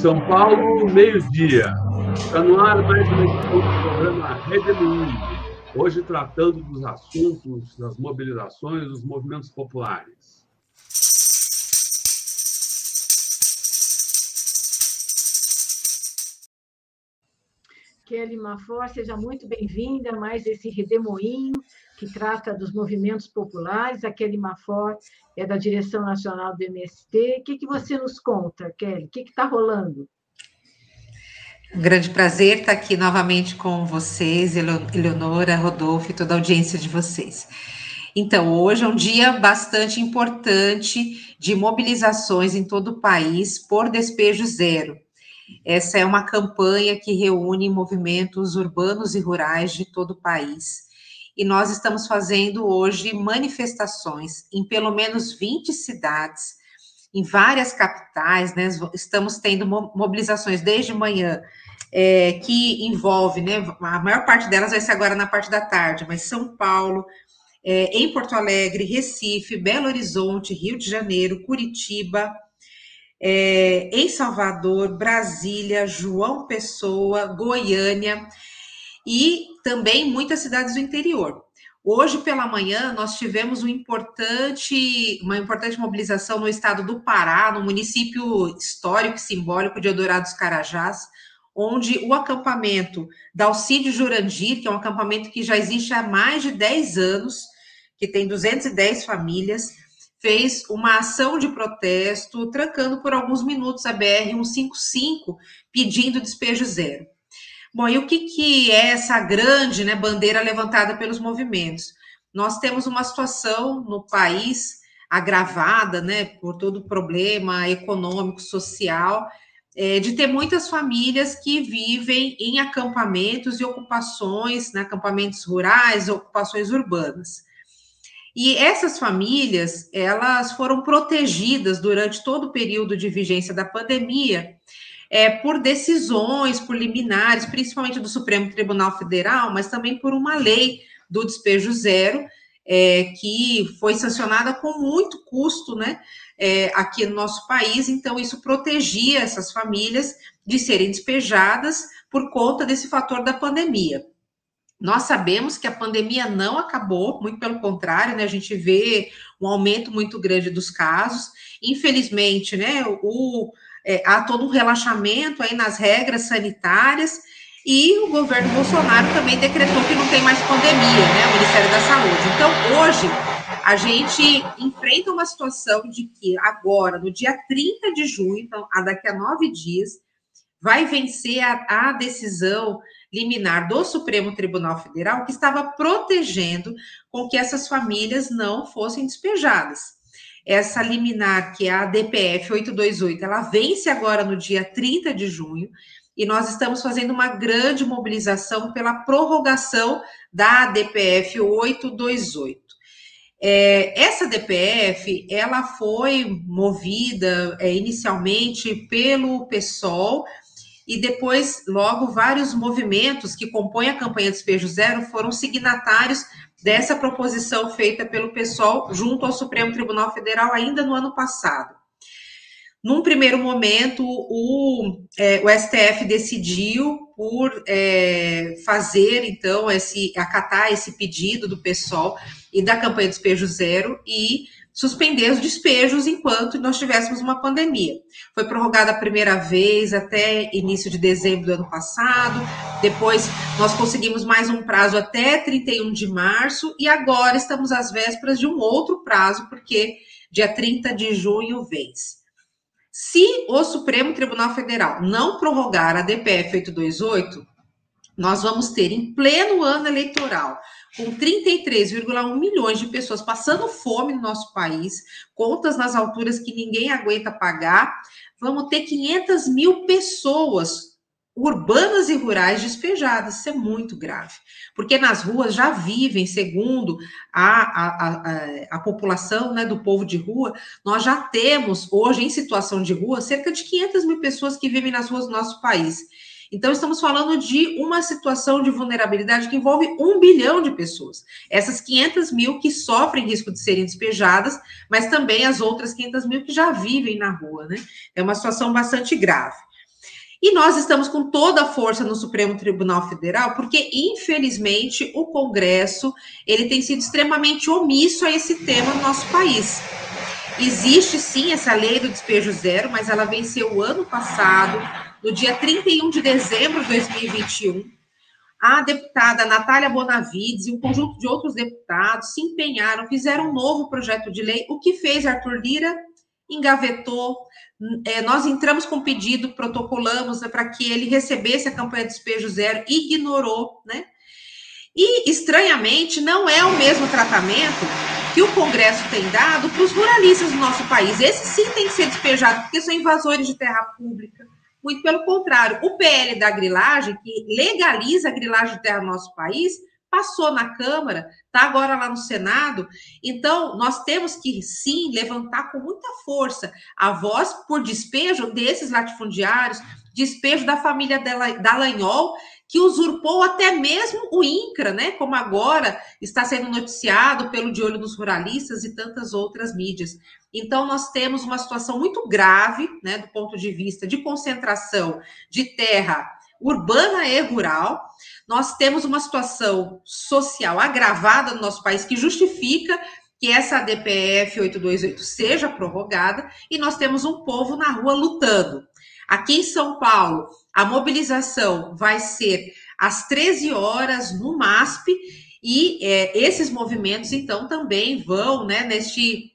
São Paulo, meio-dia. Está no ar mais uma edição do programa Redemoinho. Hoje tratando dos assuntos das mobilizações dos movimentos populares. Kelly Mafor, seja muito bem-vinda a mais esse Redemoinho que trata dos movimentos populares. A Kelly Mafor é da direção nacional do MST. O que, que você nos conta, Kelly? O que está rolando? Um grande prazer estar aqui novamente com vocês, Eleonora, Rodolfo e toda a audiência de vocês. Então, hoje é um dia bastante importante de mobilizações em todo o país por despejo zero. Essa é uma campanha que reúne movimentos urbanos e rurais de todo o país e nós estamos fazendo hoje manifestações em pelo menos 20 cidades, em várias capitais, né? Estamos tendo mobilizações desde manhã, é, que envolve, né? A maior parte delas vai ser agora na parte da tarde, mas São Paulo, é, em Porto Alegre, Recife, Belo Horizonte, Rio de Janeiro, Curitiba, é, em Salvador, Brasília, João Pessoa, Goiânia e também muitas cidades do interior. Hoje pela manhã nós tivemos um importante, uma importante mobilização no estado do Pará, no município histórico e simbólico de Eldorado dos Carajás, onde o acampamento da Alcide Jurandir, que é um acampamento que já existe há mais de 10 anos, que tem 210 famílias, fez uma ação de protesto, trancando por alguns minutos a BR 155, pedindo despejo zero. Bom, e o que, que é essa grande né, bandeira levantada pelos movimentos? Nós temos uma situação no país agravada né, por todo o problema econômico, social, é, de ter muitas famílias que vivem em acampamentos e ocupações, né, acampamentos rurais, ocupações urbanas. E essas famílias, elas foram protegidas durante todo o período de vigência da pandemia é, por decisões, por liminares, principalmente do Supremo Tribunal Federal, mas também por uma lei do despejo zero, é, que foi sancionada com muito custo, né, é, aqui no nosso país. Então, isso protegia essas famílias de serem despejadas por conta desse fator da pandemia. Nós sabemos que a pandemia não acabou, muito pelo contrário, né? A gente vê um aumento muito grande dos casos. Infelizmente, né? O, é, há todo um relaxamento aí nas regras sanitárias e o governo Bolsonaro também decretou que não tem mais pandemia, né? O Ministério da Saúde. Então, hoje, a gente enfrenta uma situação de que agora, no dia 30 de junho, então, daqui a nove dias, vai vencer a, a decisão liminar do Supremo Tribunal Federal que estava protegendo com que essas famílias não fossem despejadas essa liminar, que é a DPF 828, ela vence agora no dia 30 de junho, e nós estamos fazendo uma grande mobilização pela prorrogação da DPF 828. É, essa DPF, ela foi movida é, inicialmente pelo PSOL, e depois, logo, vários movimentos que compõem a campanha Despejo Zero foram signatários dessa proposição feita pelo pessoal junto ao Supremo Tribunal Federal ainda no ano passado. Num primeiro momento, o, é, o STF decidiu por é, fazer, então, esse, acatar esse pedido do PSOL e da campanha Despejo Zero e suspender os despejos enquanto nós tivéssemos uma pandemia. Foi prorrogada a primeira vez até início de dezembro do ano passado, depois nós conseguimos mais um prazo até 31 de março, e agora estamos às vésperas de um outro prazo, porque dia 30 de junho vence. Se o Supremo Tribunal Federal não prorrogar a DPF 828, nós vamos ter em pleno ano eleitoral com 33,1 milhões de pessoas passando fome no nosso país, contas nas alturas que ninguém aguenta pagar, vamos ter 500 mil pessoas urbanas e rurais despejadas. Isso é muito grave, porque nas ruas já vivem, segundo a, a, a, a, população né, do povo de rua, nós já temos hoje em situação de rua cerca de 500 mil pessoas que vivem nas ruas do nosso país. Então, estamos falando de uma situação de vulnerabilidade que envolve um bilhão de pessoas. Essas 500 mil que sofrem risco de serem despejadas, mas também as outras 500 mil que já vivem na rua, né? É uma situação bastante grave. E nós estamos com toda a força no Supremo Tribunal Federal, porque infelizmente o Congresso ele tem sido extremamente omisso a esse tema no nosso país. Existe sim essa lei do despejo zero, mas ela venceu o ano passado, no dia 31 de dezembro de 2021. A deputada Natália Bonavides e um conjunto de outros deputados se empenharam, fizeram um novo projeto de lei. O que fez Arthur Lira? Engavetou, é, nós entramos com pedido, protocolamos né, para que ele recebesse a campanha de despejo zero, ignorou, né? E, estranhamente, não é o mesmo tratamento que o Congresso tem dado para os ruralistas do nosso país. Esses sim têm que ser despejados, porque são invasores de terra pública. Muito pelo contrário, o PL da grilagem, que legaliza a grilagem de terra no nosso país, passou na Câmara, está agora lá no Senado. Então, nós temos que sim levantar com muita força a voz por despejo desses latifundiários, despejo da família Dallagnol, que usurpou até mesmo o INCRA, né? Como agora está sendo noticiado pelo De Olho dos Ruralistas e tantas outras mídias. Então, nós temos uma situação muito grave, né, do ponto de vista de concentração de terra urbana e rural. Nós temos uma situação social agravada no nosso país que justifica que essa DPF 828 seja prorrogada e nós temos um povo na rua lutando. Aqui em São Paulo, a mobilização vai ser às 13 horas no MASP e é, esses movimentos, então, também vão, né, neste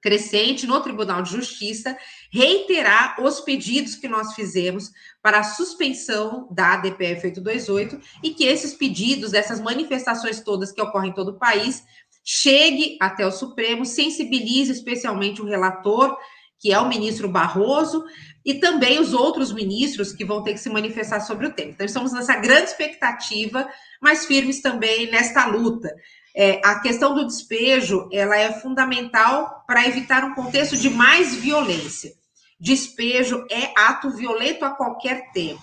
crescente no Tribunal de Justiça, reiterar os pedidos que nós fizemos para a suspensão da DPF 828 e que esses pedidos, essas manifestações todas que ocorrem em todo o país, chegue até o Supremo, sensibilize especialmente o relator, que é o ministro Barroso, e também os outros ministros que vão ter que se manifestar sobre o tema. Então, estamos nessa grande expectativa, mas firmes também nesta luta. É, a questão do despejo ela é fundamental para evitar um contexto de mais violência. Despejo é ato violento a qualquer tempo.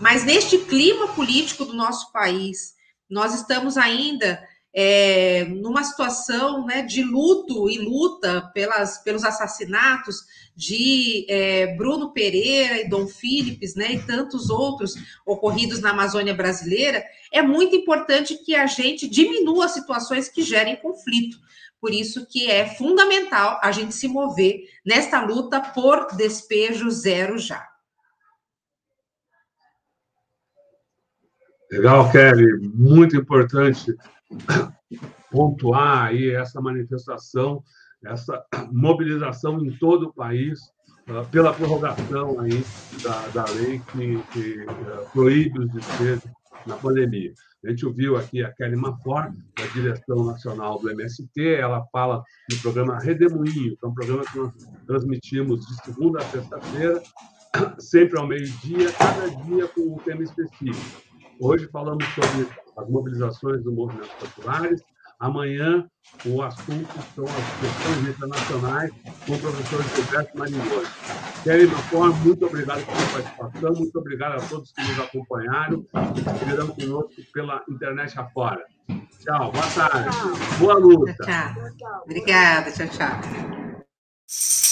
Mas neste clima político do nosso país, nós estamos ainda é, numa situação né, de luto e luta pelas, pelos assassinatos de é, Bruno Pereira e Dom Philips, né, e tantos outros ocorridos na Amazônia brasileira, é muito importante que a gente diminua situações que gerem conflito. Por isso que é fundamental a gente se mover nesta luta por despejo zero já. Legal, Kelly. Muito importante pontuar aí essa manifestação, essa mobilização em todo o país uh, pela prorrogação aí da, da lei que, que uh, proíbe os despejos na pandemia. A gente ouviu aqui a Kelly Mafor, da direção nacional do MST, ela fala no programa Redemoinho, que é um programa que nós transmitimos de segunda a sexta-feira, sempre ao meio-dia, cada dia com um tema específico. Hoje falamos sobre as mobilizações dos movimentos populares. Amanhã, o assunto são as questões internacionais com o professor Gilberto Marinhoso. Kelly Macor, muito obrigado pela participação, muito obrigado a todos que nos acompanharam e que estiveram conosco pela internet afora. Tchau, boa tarde, boa luta. Tchau, tchau. Obrigada, tchau, tchau.